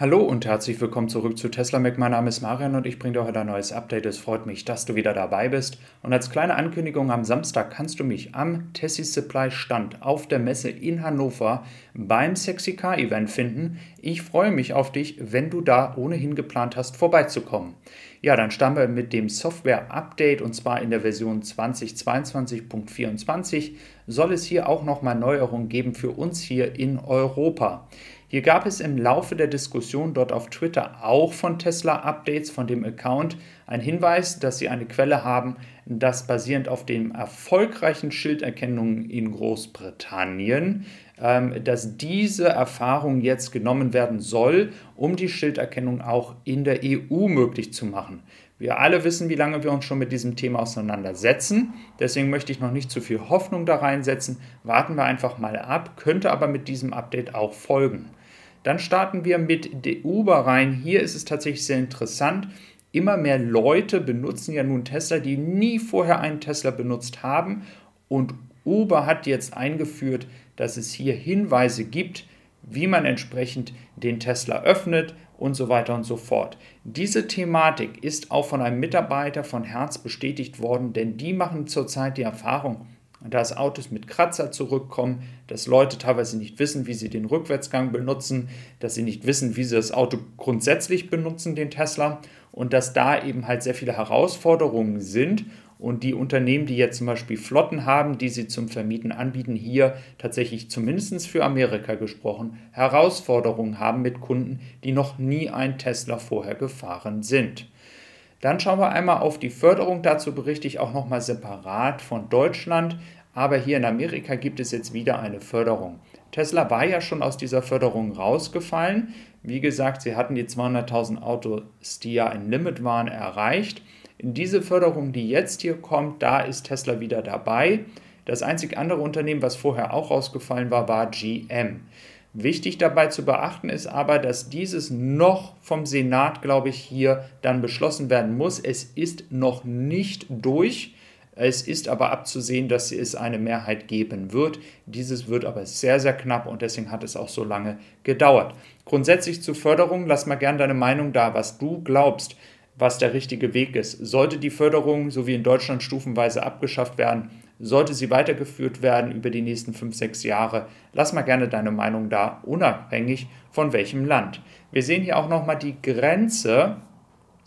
Hallo und herzlich willkommen zurück zu Tesla Mac. Mein Name ist Marian und ich bringe dir heute ein neues Update. Es freut mich, dass du wieder dabei bist. Und als kleine Ankündigung am Samstag kannst du mich am Tessie Supply Stand auf der Messe in Hannover beim Sexy Car Event finden. Ich freue mich auf dich, wenn du da ohnehin geplant hast, vorbeizukommen. Ja, dann starten wir mit dem Software Update und zwar in der Version 2022.24 soll es hier auch nochmal Neuerungen geben für uns hier in Europa. Hier gab es im Laufe der Diskussion dort auf Twitter auch von Tesla Updates von dem Account einen Hinweis, dass sie eine Quelle haben, dass basierend auf den erfolgreichen Schilderkennungen in Großbritannien, ähm, dass diese Erfahrung jetzt genommen werden soll, um die Schilderkennung auch in der EU möglich zu machen. Wir alle wissen, wie lange wir uns schon mit diesem Thema auseinandersetzen. Deswegen möchte ich noch nicht zu viel Hoffnung da reinsetzen. Warten wir einfach mal ab, könnte aber mit diesem Update auch folgen. Dann starten wir mit Uber rein. Hier ist es tatsächlich sehr interessant. Immer mehr Leute benutzen ja nun Tesla, die nie vorher einen Tesla benutzt haben. Und Uber hat jetzt eingeführt, dass es hier Hinweise gibt, wie man entsprechend den Tesla öffnet und so weiter und so fort. Diese Thematik ist auch von einem Mitarbeiter von Herz bestätigt worden, denn die machen zurzeit die Erfahrung, dass Autos mit Kratzer zurückkommen, dass Leute teilweise nicht wissen, wie sie den Rückwärtsgang benutzen, dass sie nicht wissen, wie sie das Auto grundsätzlich benutzen, den Tesla, und dass da eben halt sehr viele Herausforderungen sind und die Unternehmen, die jetzt zum Beispiel Flotten haben, die sie zum Vermieten anbieten, hier tatsächlich zumindest für Amerika gesprochen, Herausforderungen haben mit Kunden, die noch nie ein Tesla vorher gefahren sind. Dann schauen wir einmal auf die Förderung. Dazu berichte ich auch nochmal separat von Deutschland. Aber hier in Amerika gibt es jetzt wieder eine Förderung. Tesla war ja schon aus dieser Förderung rausgefallen. Wie gesagt, sie hatten die 200.000 Autos, die ja ein Limit waren, erreicht. Diese Förderung, die jetzt hier kommt, da ist Tesla wieder dabei. Das einzig andere Unternehmen, was vorher auch rausgefallen war, war GM. Wichtig dabei zu beachten ist aber, dass dieses noch vom Senat, glaube ich, hier dann beschlossen werden muss. Es ist noch nicht durch. Es ist aber abzusehen, dass es eine Mehrheit geben wird. Dieses wird aber sehr, sehr knapp und deswegen hat es auch so lange gedauert. Grundsätzlich zur Förderung, lass mal gerne deine Meinung da, was du glaubst, was der richtige Weg ist. Sollte die Förderung, so wie in Deutschland, stufenweise abgeschafft werden? Sollte sie weitergeführt werden über die nächsten 5, 6 Jahre. Lass mal gerne deine Meinung da, unabhängig von welchem Land. Wir sehen hier auch nochmal die Grenze,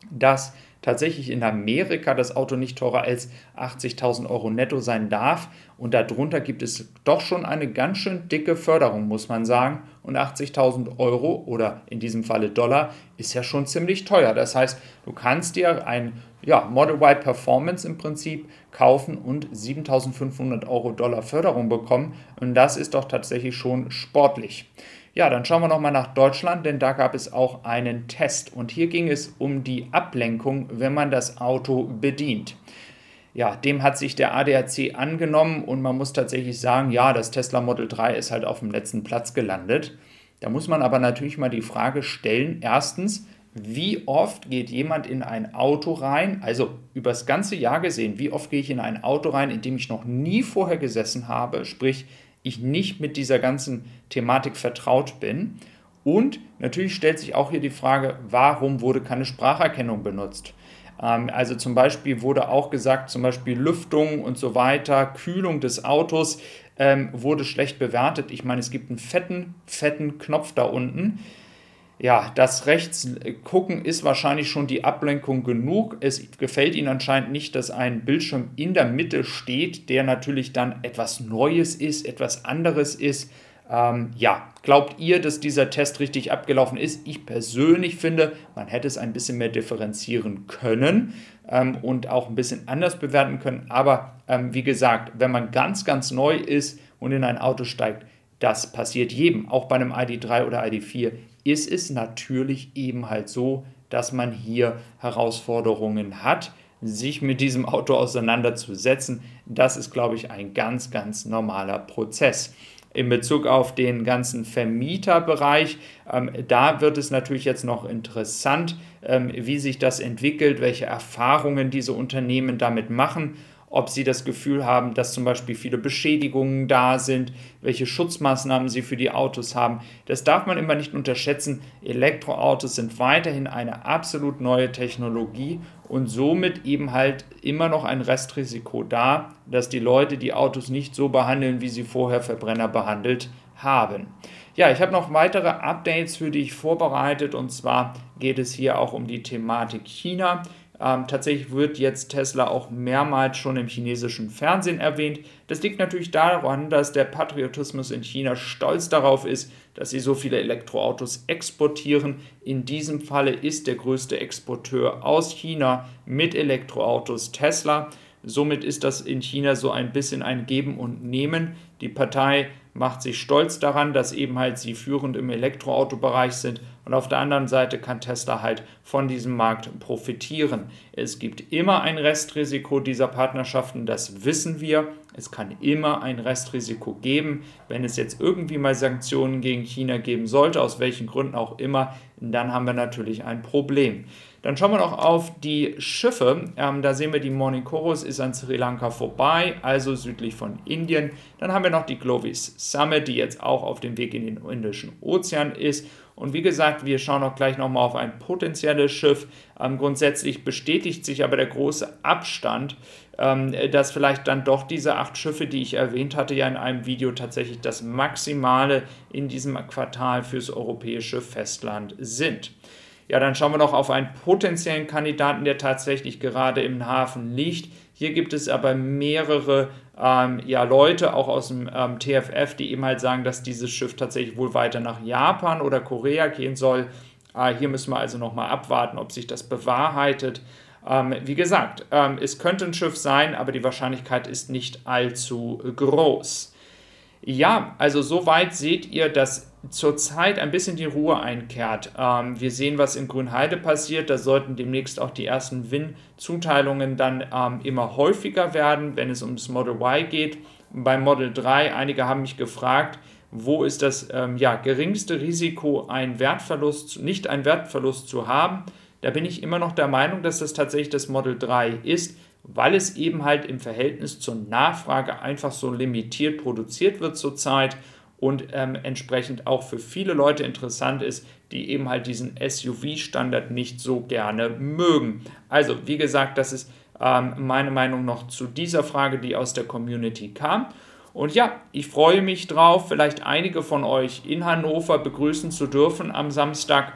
dass tatsächlich in Amerika das Auto nicht teurer als 80.000 Euro netto sein darf. Und darunter gibt es doch schon eine ganz schön dicke Förderung, muss man sagen. Und 80.000 Euro oder in diesem Falle Dollar ist ja schon ziemlich teuer. Das heißt, du kannst dir ein ja, Model Y Performance im Prinzip kaufen und 7.500 Euro Dollar Förderung bekommen. Und das ist doch tatsächlich schon sportlich. Ja, dann schauen wir nochmal nach Deutschland, denn da gab es auch einen Test. Und hier ging es um die Ablenkung, wenn man das Auto bedient. Ja, dem hat sich der ADAC angenommen und man muss tatsächlich sagen, ja, das Tesla Model 3 ist halt auf dem letzten Platz gelandet. Da muss man aber natürlich mal die Frage stellen, erstens, wie oft geht jemand in ein Auto rein, also übers ganze Jahr gesehen, wie oft gehe ich in ein Auto rein, in dem ich noch nie vorher gesessen habe, sprich ich nicht mit dieser ganzen Thematik vertraut bin. Und natürlich stellt sich auch hier die Frage, warum wurde keine Spracherkennung benutzt? Ähm, also zum Beispiel wurde auch gesagt, zum Beispiel Lüftung und so weiter, Kühlung des Autos ähm, wurde schlecht bewertet. Ich meine, es gibt einen fetten, fetten Knopf da unten ja, das Rechtsgucken ist wahrscheinlich schon die Ablenkung genug. Es gefällt Ihnen anscheinend nicht, dass ein Bildschirm in der Mitte steht, der natürlich dann etwas Neues ist, etwas anderes ist. Ähm, ja, glaubt ihr, dass dieser Test richtig abgelaufen ist? Ich persönlich finde, man hätte es ein bisschen mehr differenzieren können ähm, und auch ein bisschen anders bewerten können. Aber ähm, wie gesagt, wenn man ganz, ganz neu ist und in ein Auto steigt, das passiert jedem, auch bei einem ID3 oder ID4 ist es natürlich eben halt so, dass man hier Herausforderungen hat, sich mit diesem Auto auseinanderzusetzen. Das ist, glaube ich, ein ganz, ganz normaler Prozess. In Bezug auf den ganzen Vermieterbereich, ähm, da wird es natürlich jetzt noch interessant, ähm, wie sich das entwickelt, welche Erfahrungen diese Unternehmen damit machen ob sie das Gefühl haben, dass zum Beispiel viele Beschädigungen da sind, welche Schutzmaßnahmen sie für die Autos haben. Das darf man immer nicht unterschätzen. Elektroautos sind weiterhin eine absolut neue Technologie und somit eben halt immer noch ein Restrisiko da, dass die Leute die Autos nicht so behandeln, wie sie vorher Verbrenner behandelt haben. Ja, ich habe noch weitere Updates für dich vorbereitet und zwar geht es hier auch um die Thematik China. Ähm, tatsächlich wird jetzt Tesla auch mehrmals schon im chinesischen Fernsehen erwähnt. Das liegt natürlich daran, dass der Patriotismus in China stolz darauf ist, dass sie so viele Elektroautos exportieren. In diesem Falle ist der größte Exporteur aus China mit Elektroautos Tesla. Somit ist das in China so ein bisschen ein Geben und Nehmen. Die Partei macht sich stolz daran, dass eben halt sie führend im Elektroautobereich sind und auf der anderen Seite kann Tesla halt von diesem Markt profitieren. Es gibt immer ein Restrisiko dieser Partnerschaften, das wissen wir. Es kann immer ein Restrisiko geben. Wenn es jetzt irgendwie mal Sanktionen gegen China geben sollte, aus welchen Gründen auch immer, dann haben wir natürlich ein Problem. Dann schauen wir noch auf die Schiffe. Ähm, da sehen wir, die Morning Chorus ist an Sri Lanka vorbei, also südlich von Indien. Dann haben wir noch die Glovis Summit, die jetzt auch auf dem Weg in den Indischen Ozean ist. Und wie gesagt, wir schauen auch gleich nochmal auf ein potenzielles Schiff. Ähm, grundsätzlich bestätigt sich aber der große Abstand, ähm, dass vielleicht dann doch diese acht Schiffe, die ich erwähnt hatte, ja in einem Video tatsächlich das Maximale in diesem Quartal fürs europäische Festland sind. Ja, dann schauen wir noch auf einen potenziellen Kandidaten, der tatsächlich gerade im Hafen liegt. Hier gibt es aber mehrere ähm, ja, Leute, auch aus dem ähm, TFF, die eben halt sagen, dass dieses Schiff tatsächlich wohl weiter nach Japan oder Korea gehen soll. Äh, hier müssen wir also nochmal abwarten, ob sich das bewahrheitet. Ähm, wie gesagt, ähm, es könnte ein Schiff sein, aber die Wahrscheinlichkeit ist nicht allzu groß. Ja, also soweit seht ihr, dass zurzeit ein bisschen die Ruhe einkehrt. Ähm, wir sehen, was in Grünheide passiert. Da sollten demnächst auch die ersten Win-Zuteilungen dann ähm, immer häufiger werden, wenn es ums Model Y geht. Beim Model 3, einige haben mich gefragt, wo ist das ähm, ja, geringste Risiko, einen Wertverlust, nicht einen Wertverlust zu haben. Da bin ich immer noch der Meinung, dass das tatsächlich das Model 3 ist, weil es eben halt im Verhältnis zur Nachfrage einfach so limitiert produziert wird zurzeit und ähm, entsprechend auch für viele Leute interessant ist, die eben halt diesen SUV-Standard nicht so gerne mögen. Also, wie gesagt, das ist ähm, meine Meinung noch zu dieser Frage, die aus der Community kam. Und ja, ich freue mich drauf, vielleicht einige von euch in Hannover begrüßen zu dürfen am Samstag.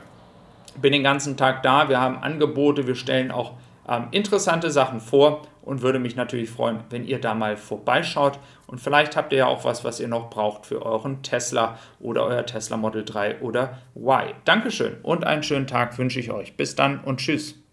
Bin den ganzen Tag da, wir haben Angebote, wir stellen auch ähm, interessante Sachen vor und würde mich natürlich freuen, wenn ihr da mal vorbeischaut. Und vielleicht habt ihr ja auch was, was ihr noch braucht für euren Tesla oder euer Tesla Model 3 oder Y. Dankeschön und einen schönen Tag wünsche ich euch. Bis dann und tschüss.